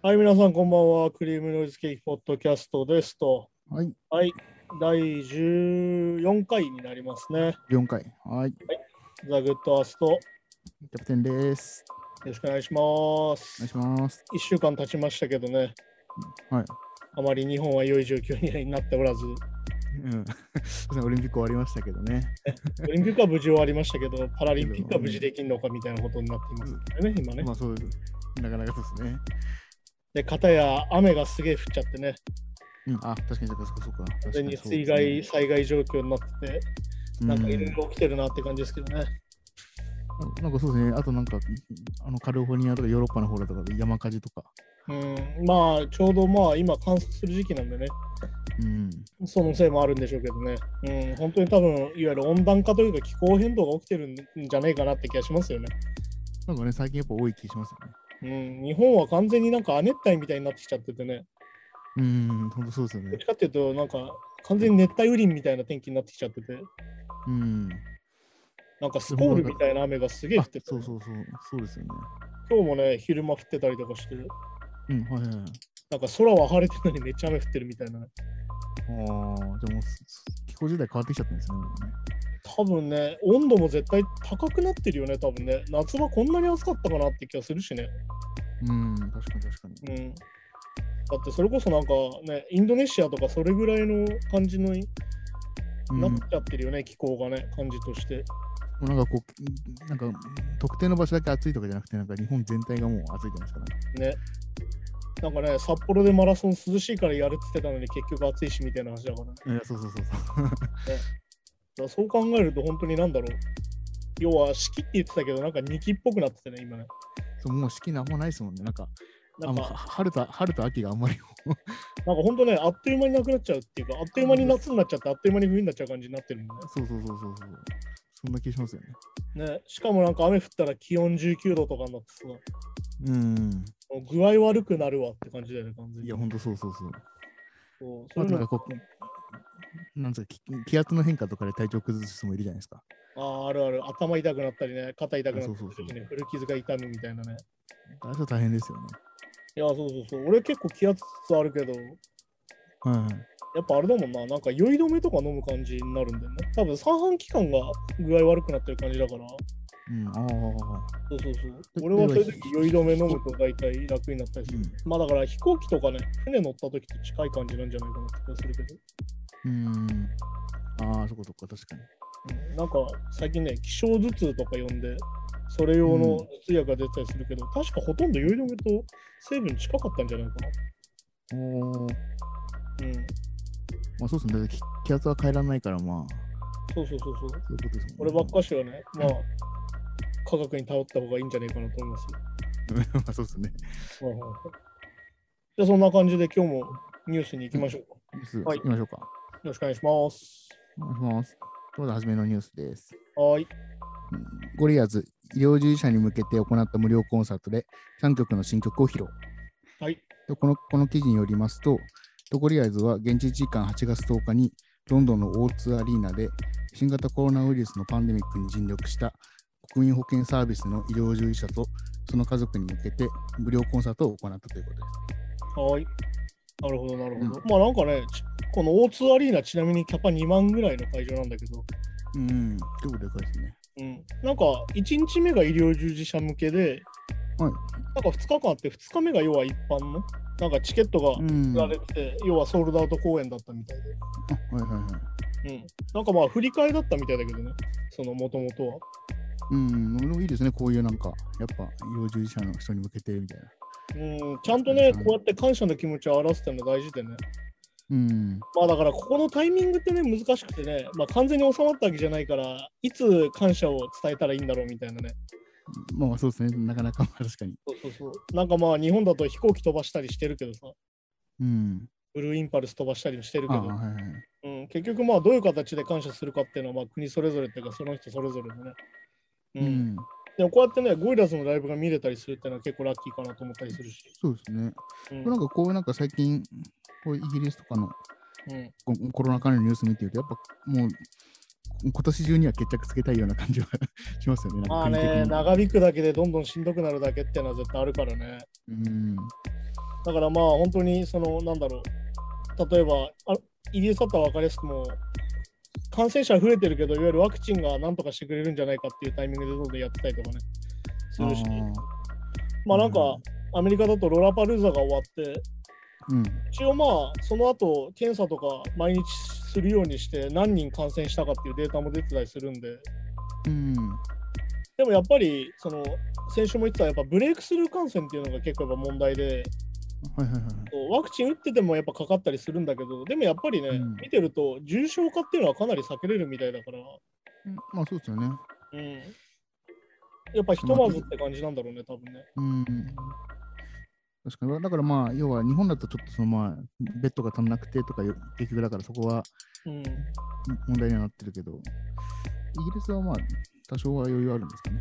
はい、皆さん、こんばんは。クリームノイズケーキポッドキャストですと。はい、はい、第14回になりますね。よ4回。はい、キザ・グッドアースト、よャプテンです。ろしくお願いしまおす願い。します。1週間経ちましたけどね、はい。あまり日本は良い状況になっておらず、うん。オリンピック終わりましたけどね。オリンピックは無事終わりましたけど、パラリンピックは無事できるのかみたいなことになっていますよね、今ねま。あそうです。なかなかそうですね。で、片や雨がすげえ降っちゃってね、うん。あ、確かにそうか、そうか、そうか。完確か全に水害、災害状況になってて、なんかいろいろ起きてるなって感じですけどね。うんなんかそうですね。あとなんか、あのカリフォルニアとかヨーロッパの方だとかで山火事とか。うん、まあ、ちょうどまあ、今観測する時期なんでね、うん。そのせいもあるんでしょうけどね。うん、本当に多分、いわゆる温暖化というか気候変動が起きてるんじゃないかなって気がしますよね。なんかね、最近やっぱ多い気しますよね。うん、日本は完全になんか亜熱帯みたいになってきちゃっててね。うん、本当そうですよねどっち。かっていうと、なんか完全に熱帯雨林みたいな天気になってきちゃってて、うん。なんかスコールみたいな雨がすげえ降あってて、そうそうそう。そうですよね。今日もね、昼間降ってたりとかして、うん、はいはいはい。なんか空は晴れてるのにめっちゃ雨降ってるみたいなね。ああ、じゃあも気候時代変わってきちゃったんですね。多分ね、温度も絶対高くなってるよね、多分ね。夏場こんなに暑かったかなって気がするしね。うん、確かに確かに。うん。だってそれこそなんかね、インドネシアとかそれぐらいの感じのなっちゃってるよね、気候がね、感じとして。もうなんかこう、なんか特定の場所だけ暑いとかじゃなくて、なんか日本全体がもう暑いじゃないですか、ね。ね。なんかね、札幌でマラソン涼しいからやるって言ってたのに結局暑いしみたいな話だからね。そうそうそうそう。らそう考えると本当になんだろう。要は四季って言ってたけど、なんか二季っぽくなっててね、今ね。そうもう四季なんもないですもんね。なんか、なんか、春と春と秋があんまり。なんか本当ね、あっという間になくなっちゃうっていうか、あっという間に夏になっちゃって、あっという間に冬になっちゃう感じになってるもんね。そうそうそうそうそう。そんな気しますよね。ね、しかもなんか雨降ったら気温19度とかになってさ、うん。具合悪くなるわって感じだよね、完全に。いや、ほんとそうそうそう。そうそなんかこう、なんつうか、気気圧の変化とかで体調崩す人もいるじゃないですか。あーあるある、頭痛くなったりね、肩痛くなったりそうそうそう古傷が痛むみたいなね。あれは大変ですよね。いや、そうそうそう。俺結構気圧あるけど、はいはい。やっぱあれだもんな、なんか酔い止めとか飲む感じになるんだよね。多分三半規管が具合悪くなってる感じだから。うん、ああ。そうそうそう。で俺はそういうで時酔い止め飲むと大体楽になったりする。うんまあだから飛行機とかね、船乗った時と近い感じなんじゃないかなって気がするけど。うん。ああ、そこそこ、確かに。うんなんか最近ね、気象頭痛とか呼んで、それ用の頭痛薬が出たりするけど、確かほとんど酔い止めと成分近かったんじゃないかな。おー。うん。まあそうですね。気気圧は変えられないから、まあ、そうそうそうそう。そういうね。こればっかしはね、まあ、科学に頼った方がいいんじゃないかなと思います。まあそうですね。はいはいはいじゃあそんな感じで今日もニュースに行きましょうか。ニュースはい行きましょうか。よろしくお願いします。お願いします。まずはじめのニュースです。はーい。うんゴリアーズ、医療従事者に向けて行った無料コンサートで3曲の新曲を披露。はい。でこのこの記事によりますと、とゴリアーズは現地時間8月10日にロンドンの O2 アリーナで新型コロナウイルスのパンデミックに尽力した国民保険サービスの医療従事者とその家族に向けて無料コンサートを行ったということです。はーい。なるほど、なるほど。まあなんかね、ちこの O2 アリーナちなみにキャパ2万ぐらいの会場なんだけど、うん、結構でかいですね。うん。なんか1日目が医療従事者向けで、はい。なんか2日間あって2日目が要は一般の、なんかチケットがうん。売らはいれてて、要はソールドアウト公演だったみたいで。はいはい。うん。なんかまあ振り替えだったみたいだけどね、そのもともとは。うん、でもいいですね、こういうなんか、やっぱ医療従事者の人に向けてみたいな。うん、ちゃんとね、こうやって感謝の気持ちを表すっていうのは大事でね。うん、まあだから、ここのタイミングってね、難しくてね、まあ完全に収まったわけじゃないから、いつ感謝を伝えたらいいんだろうみたいなね。まあそうですね、なかなかまあ確かに。そうそうそう。なんかまあ、日本だと飛行機飛ばしたりしてるけどさ、うん。ブルーインパルス飛ばしたりもしてるけど、あはいはいはい。うん、結局まあ、どういう形で感謝するかっていうのは、まあ、国それぞれっていうか、その人それぞれでね。う。うんん、でもこうやってね、ゴイラスのライブが見れたりするっていうのは結構ラッキーかなと思ったりするし。そうですね。うんなんかこうなんか最近、こうイギリスとかのうんこコロナ関連のニュース見てると、やっぱもう今年中には決着つけたいような感じはしますよね。まあね、長引くだけでどんどんしんどくなるだけっていうのは絶対あるからね。うん。だからまあ本当にそのなんだろう例えばあイギリスだったら分かりやすくもう感染者増えてるけどいわゆるワクチンがなんとかしてくれるんじゃないかっていうタイミングでどんどんやってたりとかね。するし。まあなんかアメリカだとロラパルーザが終わってうん。一応まあその後検査とか毎日するようにして何人感染したかっていうデータも出てたりするんで。うん。でもやっぱりその先週も言ってたやっぱブレイクスルー感染っていうのが結構やっぱ問題ではいはいはい。ワクチン打っててもやっぱかかったりするんだけど、でもやっぱりね、うん見てると重症化っていうのはかなり避けれるみたいだから、うんまあそうですよね。うん。やっぱひとまずって感じなんだろうね、多分ね。うん。確かに。だからまあ、要は日本だとちょっとそのまあ、ベッドが足んなくてとか結局だからそこはうん。問題にはなってるけど、イギリスはまあ、多少は余裕あるんですかね。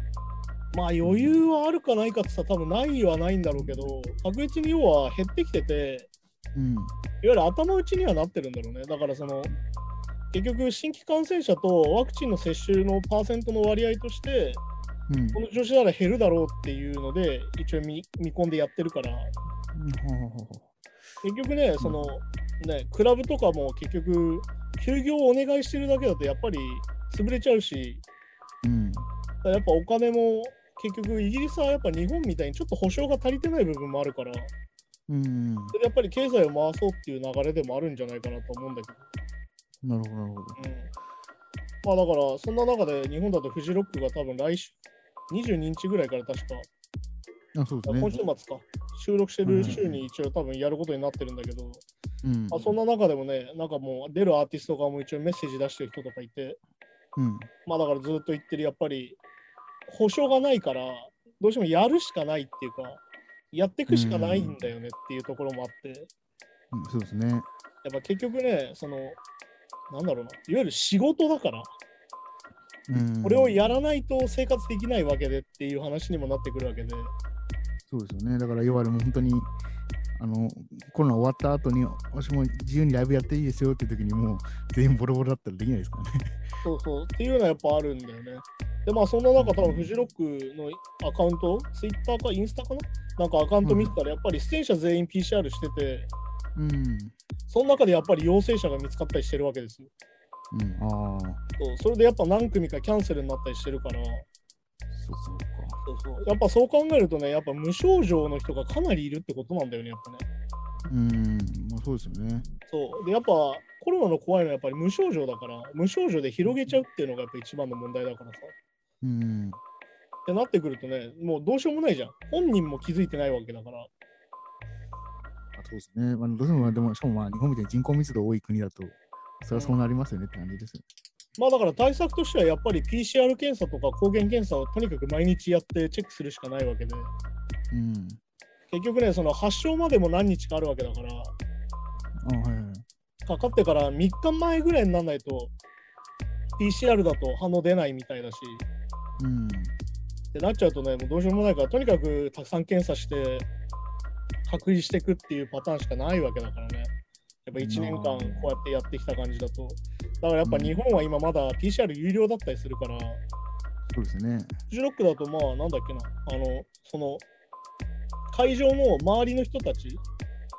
まあ余裕はあるかないかってさ、多分ないはないんだろうけど、確実に要は減ってきてて、うん。いわゆる頭打ちにはなってるんだろうね。だからその、結局新規感染者とワクチンの接種のパーセントの割合として、うん。この調子なら減るだろうっていうので、一応見見込んでやってるから、結局ね、そのね、クラブとかも結局、休業をお願いしてるだけだとやっぱり潰れちゃうし、やっぱお金も結局イギリスはやっぱ日本みたいにちょっと保証が足りてない部分もあるから、うん。それでやっぱり経済を回そうっていう流れでもあるんじゃないかなと思うんだけど、なるほど、なるほど。うん、まあだからそんな中で日本だとフジロックが多分来週、22日ぐらいから確か、あ、そうですね。今週末か、収録してる週に一応多分やることになってるんだけど、うん。まあ、そんな中でもね、なんかもう出るアーティスト側も一応メッセージ出してる人とかいて、うん。まあだからずっと言ってる、やっぱり保証がないから、どうしてもやるしかないっていうか、やっていくしかないんだよねっていうところもあって、うんそうですね。やっぱ結局ね、その、なんだろうな、いわゆる仕事だから、うん。これをやらないと生活できないわけでっていう話にもなってくるわけで、そうですよね。だから、要はもう本当に、あの、コロナ終わった後に、私も自由にライブやっていいですよって時に、もう全員ボロボロだったらできないですからね。そうそう、っていうのはやっぱあるんだよね。で、まあそんな中、多分フジロックのアカウント、ツイッターかインスタかな？なんかアカウント見てたら、やっぱり出演者全員 PCR してて、うん。その中でやっぱり陽性者が見つかったりしてるわけですよ。うん。ああ、そうそれでやっぱ何組かキャンセルになったりしてるから、そうそうか。そうそうやっぱそう考えるとね、やっぱ無症状の人がかなりいるってことなんだよね、やっぱね。うん。まあそうですよね。そう。で、やっぱコロナの怖いのはやっぱり無症状だから、無症状で広げちゃうっていうのがやっぱ一番の問題だからさ。うん。ってなってくるとね、もうどうしようもないじゃん。本人も気づいてないわけだから。あそうですね。まあ、どうしてもまあ、でも、しかもまあ、日本みたいに人口密度多い国だと、それはそうなりますよねって感じですよ。まあだから対策としてはやっぱり PCR 検査とか抗原検査をとにかく毎日やってチェックするしかないわけで、うん。結局ね、その発症までも何日かあるわけだから、あはいはい。かかってから3日前ぐらいにならないと PCR だと反応出ないみたいだし、うん。ってなっちゃうとね、もうどうしようもないから、とにかくたくさん検査して、隔離していくっていうパターンしかないわけだからね。やっぱ1年間こうやってやってきた感じだと。だからやっぱ日本は今まだ PCR 有料だったりするから、そうですね。フジロックだとまあなんだっけな、あの、その、会場の周りの人たち、い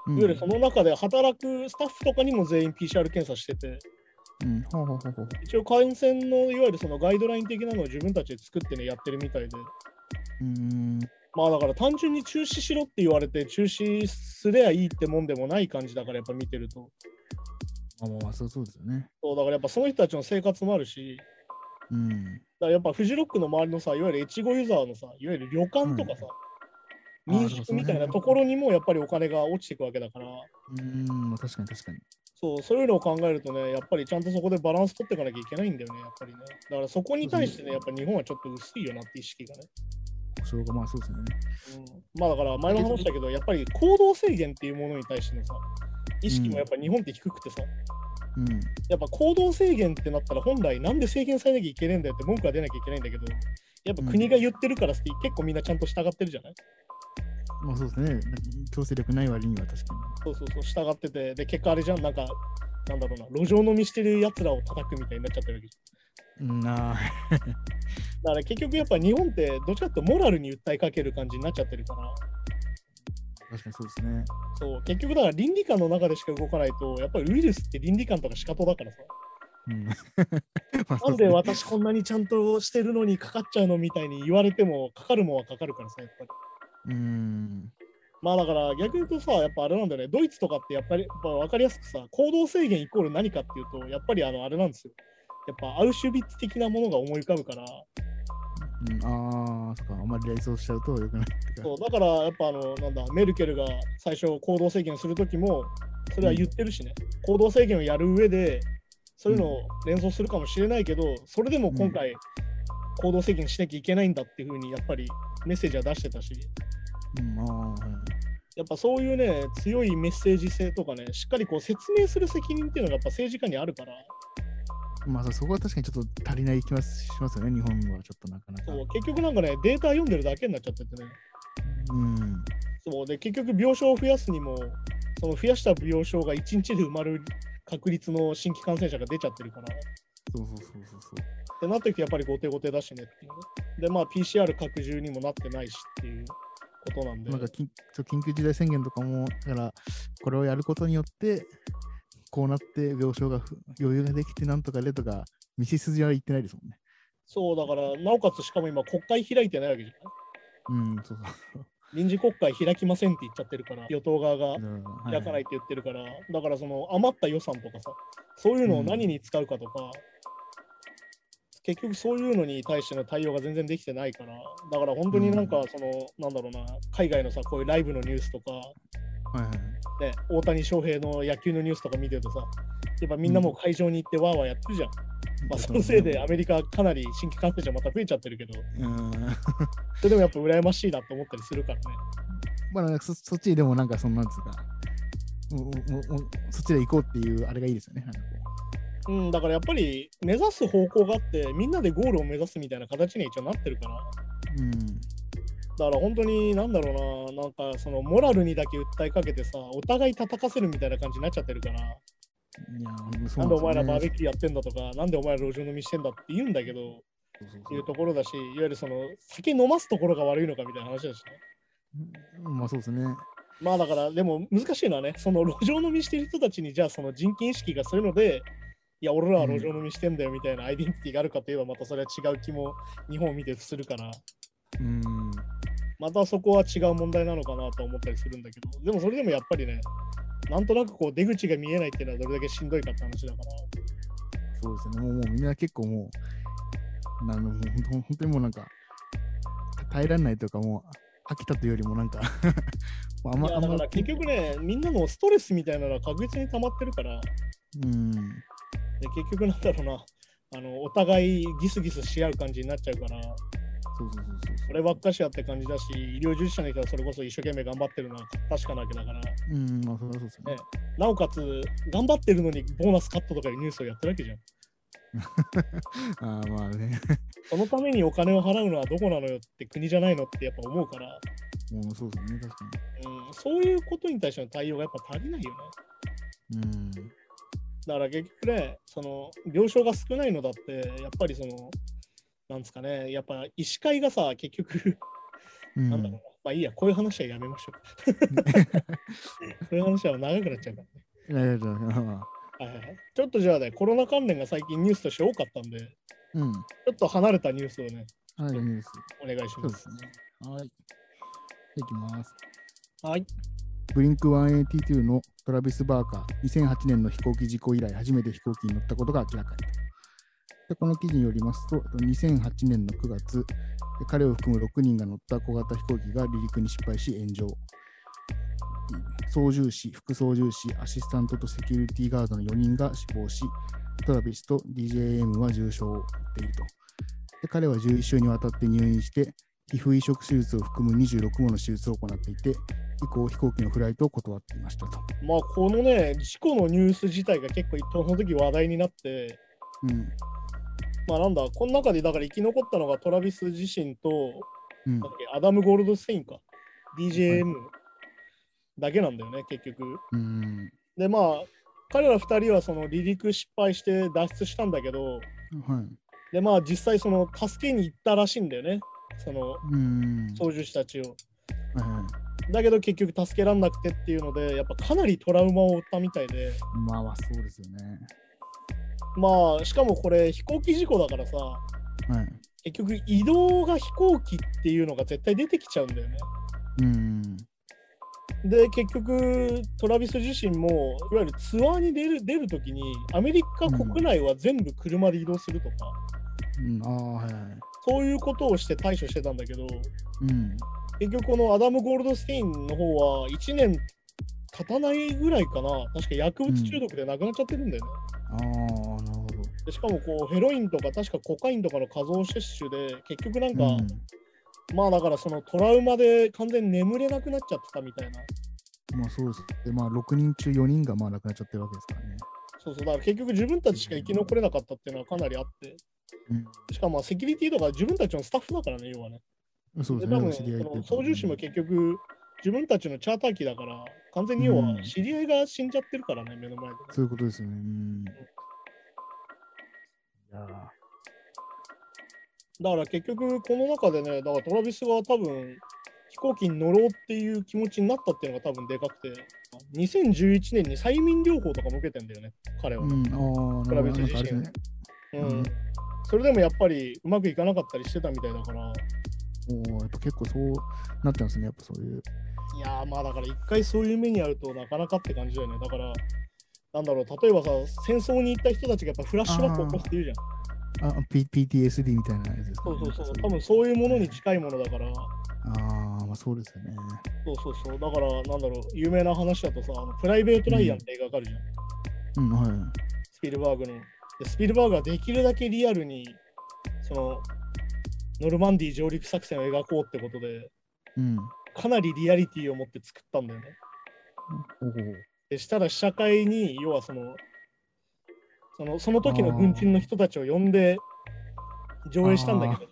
うんわゆるその中で働くスタッフとかにも全員 PCR 検査してて、うん。ほうほうほうほう。一応感染のいわゆるそのガイドライン的なのを自分たちで作ってね、やってるみたいで。うん。まあだから単純に中止しろって言われて中止すりゃいいってもんでもない感じだからやっぱ見てると。まあまあまあ、そうそうですよね。そうだからやっぱその人たちの生活もあるし、うん。だからやっぱフジロックの周りのさ、いわゆる越後ユーザーのさ、いわゆる旅館とかさ、うん民宿みたいなところにもやっぱりお金が落ちていくわけだから、うん。まあ確かに確かに。そう、そういうのを考えるとね、やっぱりちゃんとそこでバランス取っていかなきゃいけないんだよね、やっぱりね。だからそこに対してね、やっぱ日本はちょっと薄いよなって意識がね。保証がまあそうですよね。うん、まあだから前も話したけど、やっぱり行動制限っていうものに対してのさ、意識もやっぱ日本って低くてさ、うん。やっぱ行動制限ってなったら本来なんで制限されなきゃいけないんだよって文句が出なきゃいけないんだけど、やっぱ国が言ってるからって結構みんなちゃんと従ってるじゃない？まあそうですね。強制力ない割には確かそうそうそう、従ってて、で、結果あれじゃん、なんか、なんだろうな、路上飲みしてる奴らを叩くみたいになっちゃってるわけじうんなだから結局やっぱ日本ってどっちかってモラルに訴えかける感じになっちゃってるから、確かにそうですね。そう結局だから倫理観の中でしか動かないと、やっぱりウイルスって倫理観とか仕方だからさ、うん まあそなんで私こんなにちゃんとしてるのにかかっちゃうのみたいに言われても、かかるもんはかかるからさ、やっぱり。うん。まあだから逆に言うとさ、やっぱあれなんだよね、ドイツとかってやっぱりやっぱ分かりやすくさ、行動制限イコール何かっていうと、やっぱりあのあれなんですよ。やっぱアウシュビッツ的なものが思い浮かぶから、うん、ああ、そっか、あんまり連想しちゃうとよくない。そうだからやっぱあのなんだメルケルが最初行動制限するときもそれは言ってるしね、行動制限をやる上でそういうのを連想するかもしれないけど、それでも今回行動制限しなきゃいけないんだっていうふうにやっぱりメッセージは出してたし。うん、あ。やっぱそういうね強いメッセージ性とかねしっかりこう説明する責任っていうのがやっぱ政治家にあるからまあ、そこは確かにちょっと足りない気はしますよね、日本はちょっとなかなか。そう結局なんかねデータ読んでるだけになっちゃっててねうん。そうで結局病床を増やすにもその増やした病床が1日で埋まる確率の新規感染者が出ちゃってるからそうそうそうそうそう。ってなってきてやっぱり後手後手だしねっていうね。で、まあ PCR 拡充にもなってないしっていうことなんで。なんか緊緊急事態宣言とかも、だから、これをやることによって、こうなって病床がふ余裕ができてなんとかでとか、道筋は言ってないですもんね。そうだから、なおかつしかも今国会開いてないわけじゃないうん、そうそう。臨時国会開きませんって言っちゃってるから、与党側がうん開かないって言ってるから、だからその余った予算とかさ、そういうのを何に使うかとか、結局そういうのに対しての対応が全然できてないから、だから本当になんかその、なんだろうな、海外のさ、こういうライブのニュースとか、はいはいはいね、大谷翔平の野球のニュースとか見てるとさ、やっぱみんなもう会場に行ってわーわーやってるじゃん。まあ、そのせいでアメリカかなり新規感染者また増えちゃってるけど、うん。それでもやっぱ羨ましいなと思ったりするからね。まあ、そそっちでもなんか、そのなんつうか、そっちで行こうっていうあれがいいですよね。うん、だからやっぱり目指す方向があって、みんなでゴールを目指すみたいな形には一応なってるから、う。うん。だから本当になんだろうな、なんかそのモラルにだけ訴えかけてさ、お互い叩かせるみたいな感じになっちゃってるから、いや、ほんでお前らバーベキューやってんだとか、なんでお前ら路上飲みしてんだって言うんだけど、そうそうそういうところだし、いわゆるその酒飲ますところが悪いのかみたいな話だしね。うんまあそうですね。まあだから、でも難しいのはね、その路上飲みしてる人たちに、じゃあその人権意識がそういうので、いや、俺らは路上飲みしてんだよみたいなアイデンティティがあるかといえば、またそれは違う気も日本を見てするから、うん。またそこは違う問題なのかなと思ったりするんだけど、でもそれでもやっぱりね、なんとなくこう出口が見えないっていうのはどれだけしんどいかって話だから、そうですよね。もうもうみんな結構もう、なんもう本当にもうなんか、耐えられないというか、もう飽きたというよりもなんか あんまだから結局ね、みんなのストレスみたいなのは確実に溜まってるから、うん。で結局なんだろうな、あのお互いギスギスし合う感じになっちゃうから、そうそうそうそうそればっかしやって感じだし、医療従事者の人はそれこそ一生懸命頑張ってるのは確かなわけだから、うん、まあそれはそうですよねね。なおかつ、頑張ってるのにボーナスカットとかいうニュースをやってるわけじゃん。ああ、まあね。そのためにお金を払うのはどこなのよって国じゃないのってやっぱ思うから、もうそうですね、確かうん、そういうことに対しての対応がやっぱ足りないよね。に。うん。だから結局ね、その病床が少ないのだって、やっぱりその、なんですかね、やっぱ医師会がさ、結局、うん、なんだろうな、まあいいや、こういう話はやめましょう。こういう話は長くなっちゃうからね。ちょっとじゃあね、コロナ関連が最近ニュースとして多かったんで、ちうん。ょっと離れたニュースをね、はい、ニュース。お願いしま。そうですすね。はい。いきます。はい。ブリンク182のトラビス・バーカー、2008年の飛行機事故以来初めて飛行機に乗ったことが明らかにと。でこの記事によりますと、2008年の9月、彼を含む6人が乗った小型飛行機が離陸に失敗し炎上。操縦士、副操縦士、アシスタントとセキュリティガードの4人が死亡し、トラビスと DJM は重傷を負っていると。で彼は11週にわたって入院して、皮膚移植手術を含む26もの手術を行っていて、以降、飛行機のフライトを断っていましたと。まあ、このね、事故のニュース自体が結構、その時話題になって、うん。まあなんだ、この中でだから生き残ったのがトラビス自身と、うんなんだっけアダム・ゴールドスタインか、DJM だけなんだよね、結局。うん。で、まあ、彼ら2人はその離陸失敗して脱出したんだけど、はい。で、まあ実際その助けに行ったらしいんだよね。そのうん。操縦士たちを。だけど結局助けらんなくてっていうので、やっぱかなりトラウマを負ったみたいで、まあまあ、そうですよね。まあしかもこれ飛行機事故だからさ、はい。結局移動が飛行機っていうのが絶対出てきちゃうんだよね。うん。で結局トラビス自身もいわゆるツアーに出る出るときにアメリカ国内は全部車で移動するとか、うん、ああ、はいはい。そういうことをして対処してたんだけどうん。結局このアダム・ゴールドステインの方は1年経たないぐらいかな確か薬物中毒で亡くなっちゃってるんだよね。ああ、なるほど。でしかもこうヘロインとか確かコカインとかの過剰摂取で結局なんか、うんまあだからそのトラウマで完全に眠れなくなっちゃってたみたいな。まあそうです。で、まあ6人中4人がまあ亡くなっちゃってるわけですからね。そうそうだから結局自分たちしか生き残れなかったっていうのはかなりあって。しかもまあセキュリティとか自分たちのスタッフだからね、要はね。うん。そうですね。で多分その操縦士も結局自分たちのチャーター機だから完全に要は知り合いが死んじゃってるからね、目の前で。そういうことですよね。うん。いやーだから結局この中でね、だからトラビスが多分飛行機に乗ろうっていう気持ちになったっていうのが多分でかくて、2011年に催眠療法とかも受けてんだよね、彼は。うん、ああ、トラビスなんかあれですね。うんうんそれでもやっぱりうまくいかなかったりしてたみたいだから、おーやっぱ結構そうなってますね。やっぱそういう。いやーまあだから一回そういう目にあるとなかなかって感じだよね。だから、なんだろう、例えばさ、戦争に行った人たちがやっぱフラッシュバックを起こすって言うじゃん。あ、P、PTSD みたいなやつですか、ね。そうそうそう。多分そういうものに近いものだから、ああ、まあそうですよね。そうそうそう。だから、なんだろう、有名な話だとさ、あのプライベート・ライアンって映画があるじゃん。うん、はい。スピルバーグの。でスピルバーグはできるだけリアルに、その、ノルマンディー上陸作戦を描こうってことで、うん。かなりリアリティを持って作ったんだよね。おお。でしたら試写会に、要はその、そのその時の軍人の人たちを呼んで上映したんだけど、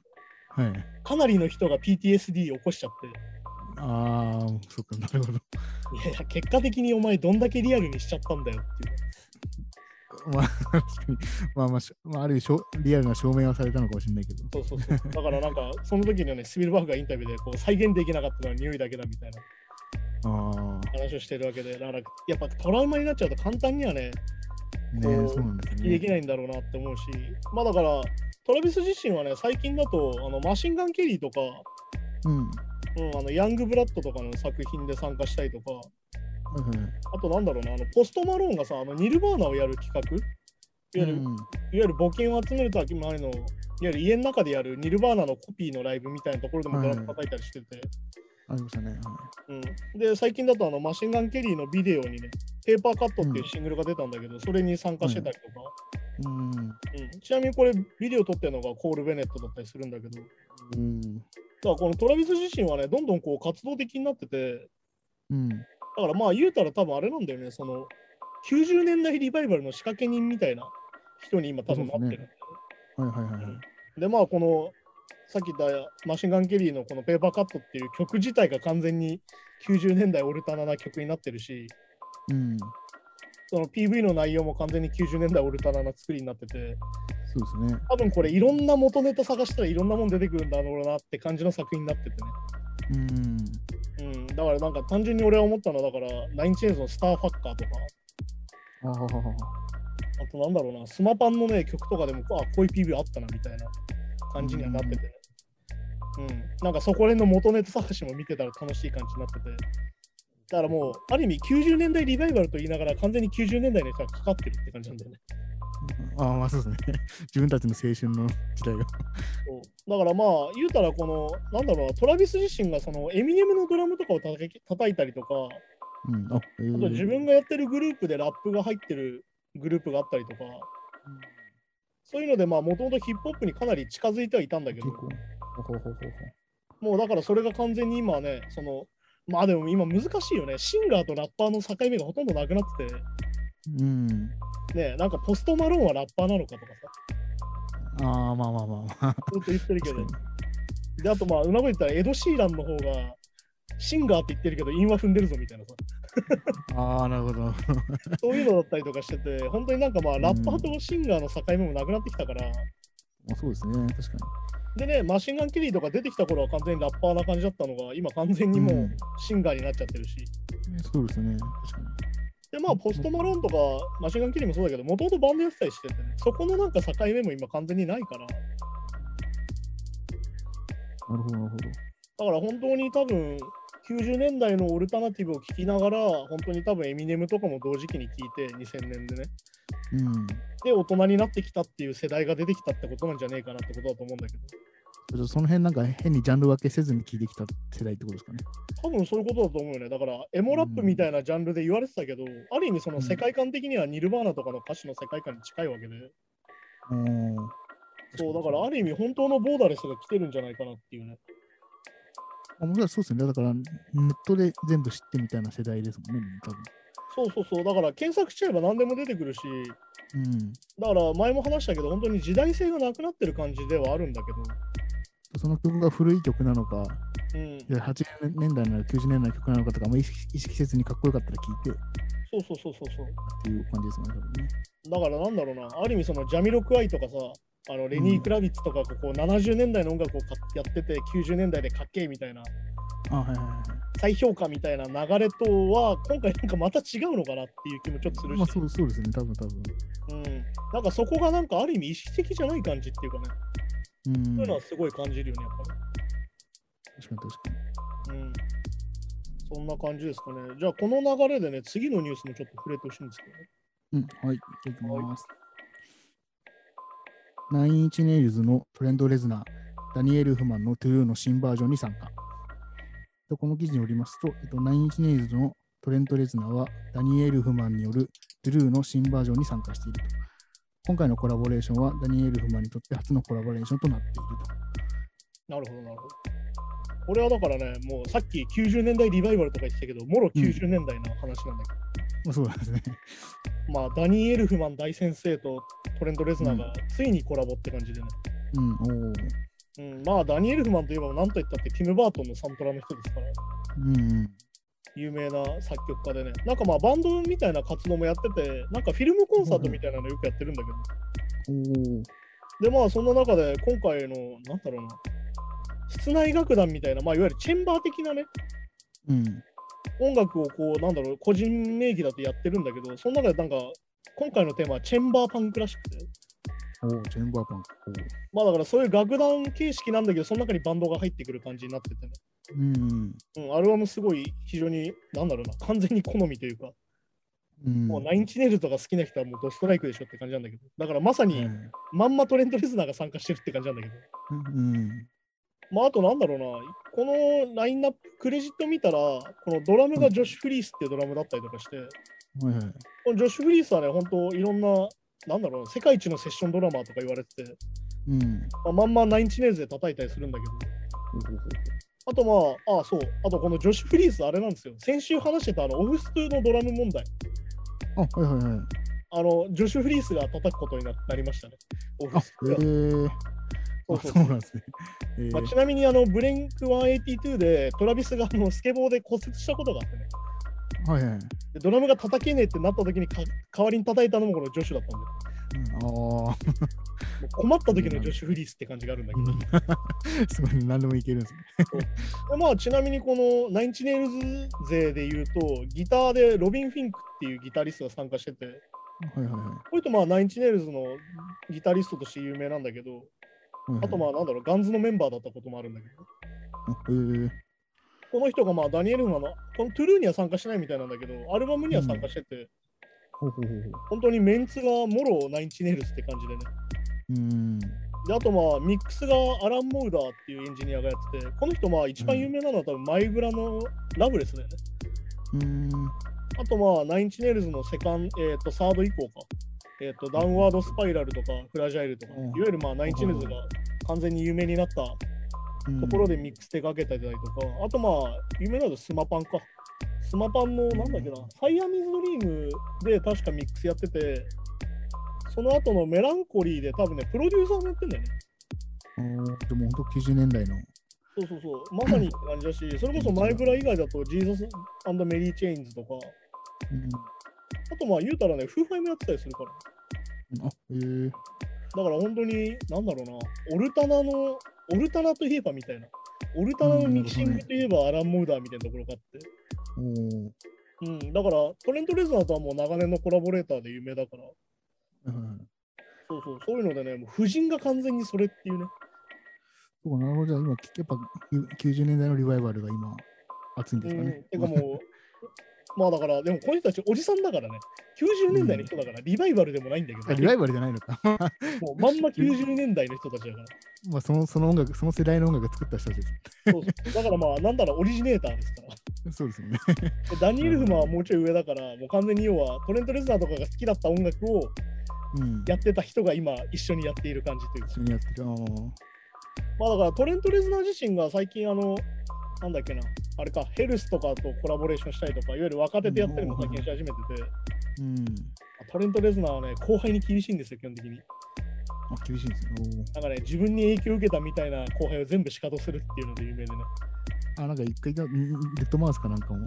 はい。かなりの人が PTSD を起こしちゃっああ、そっか、なるほど。て、いやいや、結果的にお前どんだけリアルにしちゃったんだよっていう。まあ、確かに。まあまあ、しまあ、ある意味リアルな証明はされたのかもしれないけど。そうそうそう。だからなんか、その時のね、スピルバーグがインタビューでこう再現できなかったのは匂いだけだみたいなあ話をしてるわけで、だからやっぱトラウマになっちゃうと簡単にはね、あ、ねそうなんですね。できないんだろうなって思うし、まあだから、トラビス自身はね、最近だとあのマシンガン・ケリーとか、うん。うん、あのヤング・ブラッドとかの作品で参加したりとか、はいはい。あとなんだろうな、あのポストマローンがさ、あのニルバーナをやる企画、いわゆる,、うんいわゆる募金を集めるとき前の、いわゆる家の中でやるニルバーナのコピーのライブみたいなところでもドラム叩いたりしてて、ありましたね。はいうん、で、最近だとあのマシンガン・ケリーのビデオにね、ペーパーカットっていうシングルが出たんだけど、それに参加してたりとか、うん。うん、ちなみにこれビデオ撮ってるのがコール・ベネットだったりするんだけど、だかうん。らこのトラビス自身はね、どんどんこう活動的になってて、うん。だからまあ言うたら多分あれなんだよね、その90年代リバイバルの仕掛け人みたいな人に今多分なってるんだよね。はいはいはいはい。でまあこのさっき言ったマシンガン・ケリーのこのペーパーカットっていう曲自体が完全に90年代オルタナな曲になってるし、うん。その PV の内容も完全に90年代オルタナな作りになってて、そうですね。多分これいろんな元ネタ探したらいろんなもん出てくるんだろうなって感じの作品になっててね。うん。うん、だからなんか単純に俺は思ったのはだから、ナインチェンズのスターファッカーとか、あとなんだろうな、スマパンのね、曲とかでも、あ、こういう PV あったなみたいな感じにはなっててね。うん、なんかそこら辺の元ネタ探しも見てたら楽しい感じになってて。だからもう、ある意味90年代リバイバルと言いながら完全に90年代の人がかかってるって感じなんだよね。ああ、まあそうですね。自分たちの青春の時代が。そうだからまあ、言うたらこの、なんだろうな、トラビス自身がそのエミネムのドラムとかを叩き叩いたりとか、うん。あ、えーあと自分がやってるグループでラップが入ってるグループがあったりとか、そういうので、まあ、もともとヒップホップにかなり近づいてはいたんだけど。もうだからそれが完全に今はね、その、まあでも今難しいよね。シンガーとラッパーの境目がほとんどなくなってて、うん。ね、なんかポストマローンはラッパーなのかとかさ、ああ、まあまあまあまあ。ずっと言ってるけど で、あとまあ、うまく言ったらエド・シーランの方が、シンガーって言ってるけど、韻は踏んでるぞみたいなさ、にああ、なるほど。そういうのだったりとかしてて、本当になんかまあ、ラッパーとシンガーの境目もなくなってきたから、まあ、そうですね、確かでね、マシンガンキリーとか出てきた頃は完全にラッパーな感じだったのが、今完全にもううんシンガーになっちゃってるし。に。そうですね、確かに。で、まあ、ポストマローンとかマシンガンキリーもそうだけど、もともとバンドやってたりしててね、そこのなんか境目も今完全にないから、だなるほど、なるほど。から本当に多分、90年代のオルタナティブを聴きながら、本当に多分エミネムとかも同時期に聴いて、2000年でね。うん。で、大人になってきたっていう世代が出てきたってことなんじゃねえかなってことだと思うんだけど、その辺なんか変にジャンル分けせずに聞いてきた世代ってことですかね。多分そういうことだと思うよね。だから、エモラップみたいなジャンルで言われてたけど、ある意味その世界観的にはニルバーナとかの歌詞の世界観に近いわけで、おーそう、だからある意味本当のボーダレスが来てるんじゃないかなっていうね。あもちろんそうですね。だから、ネットで全部知ってみたいな世代ですもんね、多分。そうそうそう、だから検索しちゃえば何でも出てくるし、うん。だから前も話したけど、本当に時代性がなくなってる感じではあるんだけその曲が古い曲なのか、ど、うん、いや80年代なのか90年代の曲なのかとか、も意識意識せずにかっこよかったら聞いてっそうそうそうそうそう。ていう感じですよね、多分ね。だからなんだろうな、ある意味そのジャミロクアイとかさ、あのレニー・クラビッツとかここ70年代の音楽をかやってて90年代でかっけえみたいな。再評価みたいな流れとは今回なんかまた違うのかなっていう気もちょっとするし、まあそうそうですね、多分多分。うん、なんかそこがなんかある意味意識的じゃない感じっていうかね、うん。そういうの確はすごい感じるよね、やっぱかに確かに。り。うん。そんな感じですかね。じゃあこの流れでね、次のニュースもちょっと触れてほしいんですけどね。うん、はい、いきます。ナインインチネイルズのトレント・レズナー、ダニー・エルフマンのトゥルーの新バージョンに参加。とこの記事によりますと、えっと、ナインインチネイルズのトレント・レズナーはダニエル・フマンによるトゥルーの新バージョンに参加していると。今回のコラボレーションはダニエル・フマンにとって初のコラボレーションとなっていると。なるほど、なるほど。これはだからね、もうさっき90年代リバイバルとか言ってたけど、もろ90年代の話なんだけど、まあ、そうなんですね。まあ、ダニー・エルフマン大先生とトレンド・レズナーがついにコラボって感じでね。うん、おーうん、まあ、ダニー・エルフマンといえば何と言ったってティム・バートンのサントラの人ですから、うんうん。有名な作曲家でね。なんかまあ、バンドみたいな活動もやってて、なんかフィルムコンサートみたいなのよくやってるんだけど、おーで、まあ、そんな中で今回の、なんだろうな、室内楽団みたいな、まあ、いわゆるチェンバー的なね、うん。音楽をこう、なんだろう、個人名義だとやってるんだけど、その中でなんか、今回のテーマはチェンバーパンクらしくて、おーチェンバーパンク。まあだからそういう楽団形式なんだけど、その中にバンドが入ってくる感じになっててね。うん。うん、アルバムすごい非常に、なんだろうな、完全に好みというか、うん。もうナインチネイルとか好きな人はもうドストライクでしょって感じなんだけど、だからまさにはいまんまトレント・レズナーが参加してるって感じなんだけど、うん。まああとなんだろうな、このラインナップ、クレジット見たら、このドラムがジョシュ・フリースっていうドラムだったりとかして、はいはい。このジョシュ・フリースはね、本当いろんな、なんだろうな、世界一のセッションドラマーとか言われてて、うん。まあ、まんまナインチネイルズで叩いたりするんだけど、あとまあ、あそう、あとこのジョシュ・フリース、あれなんですよ。先週話してたあのオフストゥのドラム問題。あ、はいはいはい。あの、ジョシュ・フリースが叩くことにななりましたね。オフあ、ストゥえー、そうあそう そうなんですね。えーまあ、ちなみにあの、ブレンク182でトラビスがあのスケボーで骨折したことがあってね。はいはい。でドラムが叩けねえってなった時にか代わりに叩いたのもこのジョシュだったんで、うん、あ 困った時のジョシュ・フリースって感じがあるんだけど。あ、すごい、何でもいけるんですまあ、ちなみにこのナインチネイルズ勢で言うと、ギターでロビン・フィンクっていうギタリストが参加してて、はいはいはこれとまあナインチネイルズのギタリストとして有名なんだけど。あとまあなんだろう、ガンズのメンバーだったこともあるんだけど、この人がまあダニー・エルフマンの、このトゥルーには参加してないみたいなんだけど、アルバムには参加してて。本当にメンツがもろナインチネイルズって感じでね。うん。で、あとまあミックスがアラン・モウダーっていうエンジニアがやってて、この人まあ一番有名なのは多分マイブラのラブレスだよね。うん。あとまあナインチネイルズのセカン、えっ、と、サード以降か。えっ、と、ダウンワードスパイラルとかフラジャイルとか、うんいわゆるまあナインチネイルズが完全に有名になったところでミックス手掛けたりとか、あとまあ、有名なのはスマパンか。スマパンのなんだっけな、サイアミーズドリームで確かミックスやってて、その後のメランコリーで多分ね、プロデューサーもやってんだよね。でも本当90年代の。そうそうそう、まさにって感じだし、それこそマイブラ以外だとジーザスメリー・チェインズとか、うん。あとまあ言うたらね、フーファイもやってたりするから。あ、えー、だから本当に、なんだろうな、オルタナの、オルタナといえばみたいな。オルタナのミキシングといえばアラン・モーダーみたいなところがあって。おーうん、だからトレント・レズナーとはもう長年のコラボレーターで有名だから、うんそうそう、そういうのでね、もう夫人が完全にそれっていうね。そうなるほど。じゃあ今、やっぱ90年代のリバイバルが今、熱いんですかね。うん、てかもう、まあだから、でもこの人たちおじさんだからね、90年代の人だから、リバイバルでもないんだけど、あリバイバルじゃないのか。もうまんま90年代の人たちだから。まあそのその音楽、その世代の音楽作った人たちです。そうそうだからまあ、なんだろう、オリジネーターですから。そうですよね。でダニエル・フマンはもうちょい上だから、もう完全に要はトレント・レズナーとかが好きだった音楽をうん。やってた人が今一緒にやっている感じというか。一緒にやってる。まあだからトレント・レズナー自身が最近あの、なんだっけな、あれか、ヘルスとかとコラボレーションしたりとか、いわゆる若手でやったりも最近し始めてて、うん。トレント・レズナーはね、後輩に厳しいんですよ、基本的に。あ、厳しいんですね。なんかね、自分に影響を受けたみたいな後輩を全部仕方するっていうので有名でね。あ、なんか一回レッドマウスかなんかも、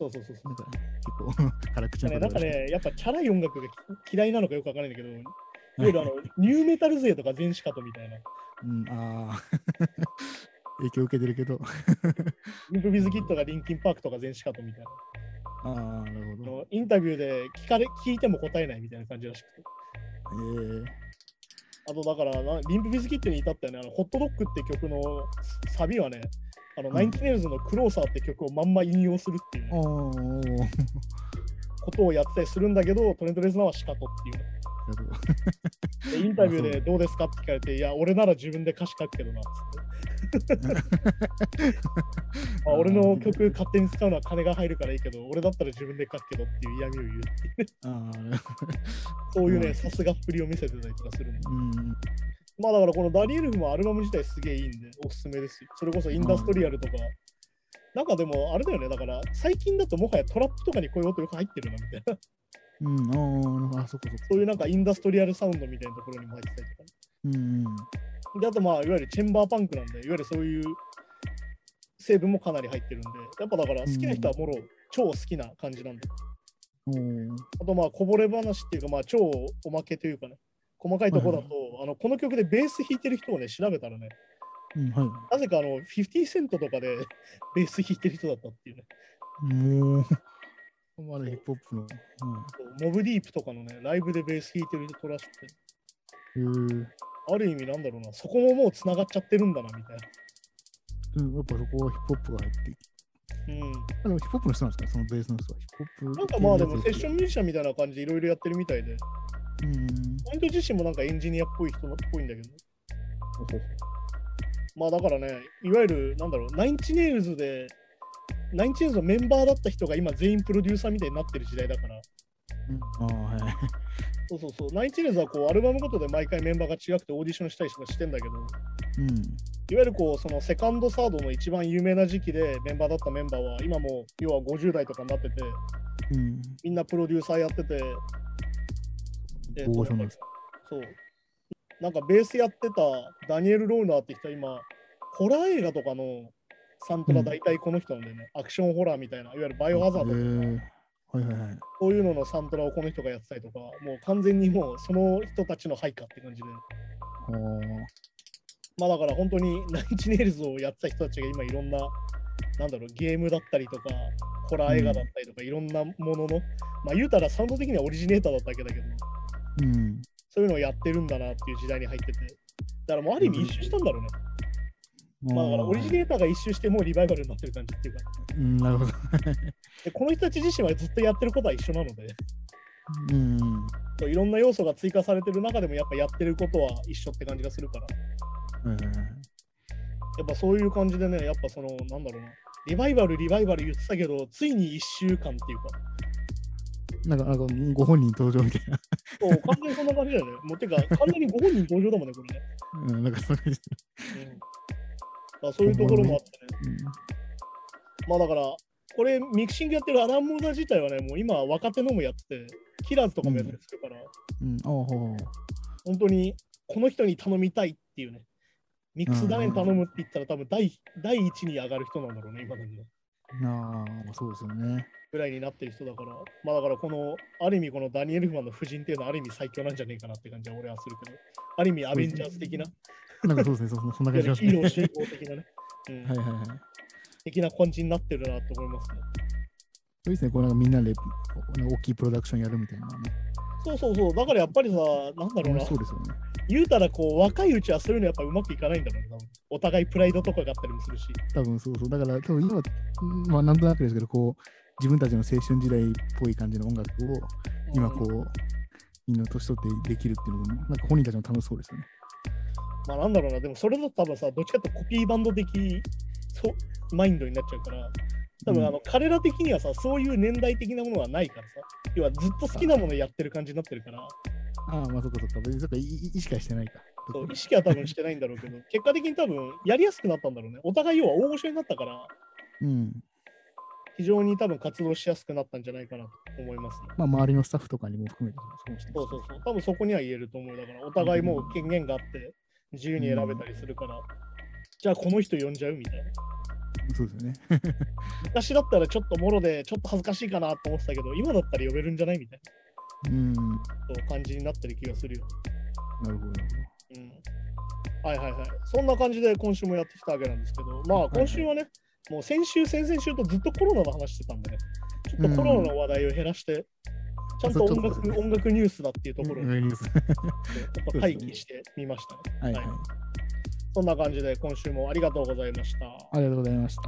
そうそうそうそう。なんか結構辛口なね、なんかね、やっぱチャラい音楽がき嫌いなのかよくわからないんだけど、いわゆるあのニューメタル勢とか全シカトみたいな、うん、ああ。影響受けてるけど。リンプビズキットかリンキンパークとか全シカトみたいな。ああ、なるほど。のインタビューで聞かれ聞いても答えないみたいな感じらしくて。ええあとだからな、リンプビズキットに至ったよね、あのホットドッグって曲のサビはね、あの、うんナインチネイルズのクローサーって曲をまんま引用するっていう、ね、ことをやってたりするんだけど、トレント・レズナーはシカトっていうね。なるほどでインタビューでどうですかって聞かれて、いや、俺なら自分で歌詞書くけどなっつって。ま あ、俺の曲勝手に使うのは金が入るからいいけど、俺だったら自分で書くけどっていう嫌味を言うっていう そういうね、うんさすがっぷりを見せてたりとかするの。うん。まあだからこのダニエルフもアルバム自体すげえいいんで、おすすめですよ。それこそインダストリアルとか。なんかでもあれだよね、だから最近だともはやトラップとかにこういう音よく入ってるなみたいな。うん、ああ、あ、そこそこ。そういうなんかインダストリアルサウンドみたいなところにも入ってたりとかね、うん。で、あとまあ、いわゆるチェンバーパンクなんで、いわゆるそういう成分もかなり入ってるんで、やっぱだから好きな人はもろ超好きな感じなんで。おーあとまあ、こぼれ話っていうか、まあ、超おまけというかね、細かいところだと、あのこの曲でベース弾いてる人をね、調べたらね、うん、はい。なぜかあの50セントとかでベース弾いてる人だったっていうね、もう、まだヒップホップの。モブディープとかのね、ライブでベース弾いてる人らしくて、ある意味なんだろうな、そこももう繋がっちゃってるんだなみたいな。え。うん、やっぱそこはヒップホップが入って。うん、あでもヒップホップの人なんですかそのベースの人は。ヒップホップ。なんかまあでもセッションミュージシャンみたいな感じでいろいろやってるみたいで、うん。ポイント自身もなんかエンジニアっぽい人っぽいんだけど、ほほまあだからね、いわゆるなんだろう、ナインチネイルズで、ナインチネイルズのメンバーだった人が今全員プロデューサーみたいになってる時代だから、うん、ああ、はい。そうそうそう、ナインチネイルズはこうアルバムごとで毎回メンバーが違くてオーディションしたりとかしてんだけど、うん。いわゆるこうそのセカンド、サードの一番有名な時期でメンバーだったメンバーは今もう要は50代とかになってて、うん。みんなプロデューサーやってて、えーそう。なんかベースやってたダニエル・ローナーって人は今、ホラー映画とかのサントラうん。大体この人なんでね、アクションホラーみたいな、いわゆるバイオハザード。とか、へえはいはいはい。そういうののサントラをこの人がやってたりとか、もう完全にもうその人たちの配下って感じで、あまあだから本当に ナインチネイルズをやってた人たちが今いろんな、なんだろう、ゲームだったりとか、ホラー映画だったりとか、いろんなものの、まあ言うたらサウンド的にはオリジネーターだったわけだけど、ーうん。そういうのをやってるんだなっていう時代に入ってて、だからもうある意味一周したんだろうね。まあだからオリジネーターが一周してもうリバイバルになってる感じっていうか、うん、なるほど。でこの人たち自身はずっとやってることは一緒なので、うん。いろんな要素が追加されてる中でもやっぱやってることは一緒って感じがするから、はいはいはいやっぱそういう感じでね、やっぱその、なんだろうな、リバイバル、リバイバル言ってたけど、ついに一週間っていうか、なんか、なんかご本人登場みたいな。そう完全にそんな感じだよね。もうてか、完全にご本人登場だもんね、これね。うん、なんかそういう。うん、だからそういうところもあってね。まあだから、これミクシングやってるアラン・モーダー自体はね、もう今若手のもやってて、キラーズとかもやったりするから、うん。うん、本当にこの人に頼みたいっていうね、ミックスダメン頼むって言ったら多分第第一に上がる人なんだろうね、今のね。ああ、そうですよね。ぐらいになってる人だから、まあだからこの、ある意味このダニエル・フマンの夫人っていうのはある意味最強なんじゃねえかなって感じは俺はするけど、ある意味アベンジャーズ的な、なんかそうですね、そそそんな感じしますね。ヒーロー集合的なね、うんはいはいはい。的な感じになってるなと思いますね。そうですね、こうなんかみんなでこう大きいプロダクションやるみたいなね。そうそうそう、だからやっぱりさ、なんだろうな、そうですよね。言うたらこう若いうちはそういうのやっぱうまくいかないんだろうね多分お互いプライドとかがあったりもするし。多分そうそう。だから、多分今、まあなんとなくですけど、こう、自分たちの青春時代っぽい感じの音楽を今こうんう、みんな年取ってできるっていうのも、なんか本人たちも楽しそうですよね。まあなんだろうな、でもそれだと多分さ、どっちかというとコピーバンド的そうマインドになっちゃうから、多分あの、彼ら的にはさ、そういう年代的なものはないからさ、要はずっと好きなものやってる感じになってるから、ああ、まあそっかそっか。別にそっ意識はしてないか。そう意識は多分してないんだろうけど、結果的に多分やりやすくなったんだろうね。お互い要は大御所になったから、うん。非常に多分活動しやすくなったんじゃないかなと思いますね。まあ周りのスタッフとかにも含めてそうそうそう。多分そこには言えると思う。だから、お互いもう権限があって、自由に選べたりするから、じゃあこの人呼んじゃうみたいな。そうですよね。昔だったらちょっともろで、ちょっと恥ずかしいかなと思ってたけど、今だったら呼べるんじゃないみたいうん。ななそう感じになってる気がするよ。るほど、うん。はいはいはい。そんな感じで今週もやってきたわけなんですけど、まあ今週はね、もう先週、先々週とずっとコロナの話してたんでね、ちょっとコロナの話題を減らして、ちゃんと音楽音楽ニュースだっていうところに待機してみましたね。はいはい。そんな感じで今週もありがとうございました。ありがとうございました。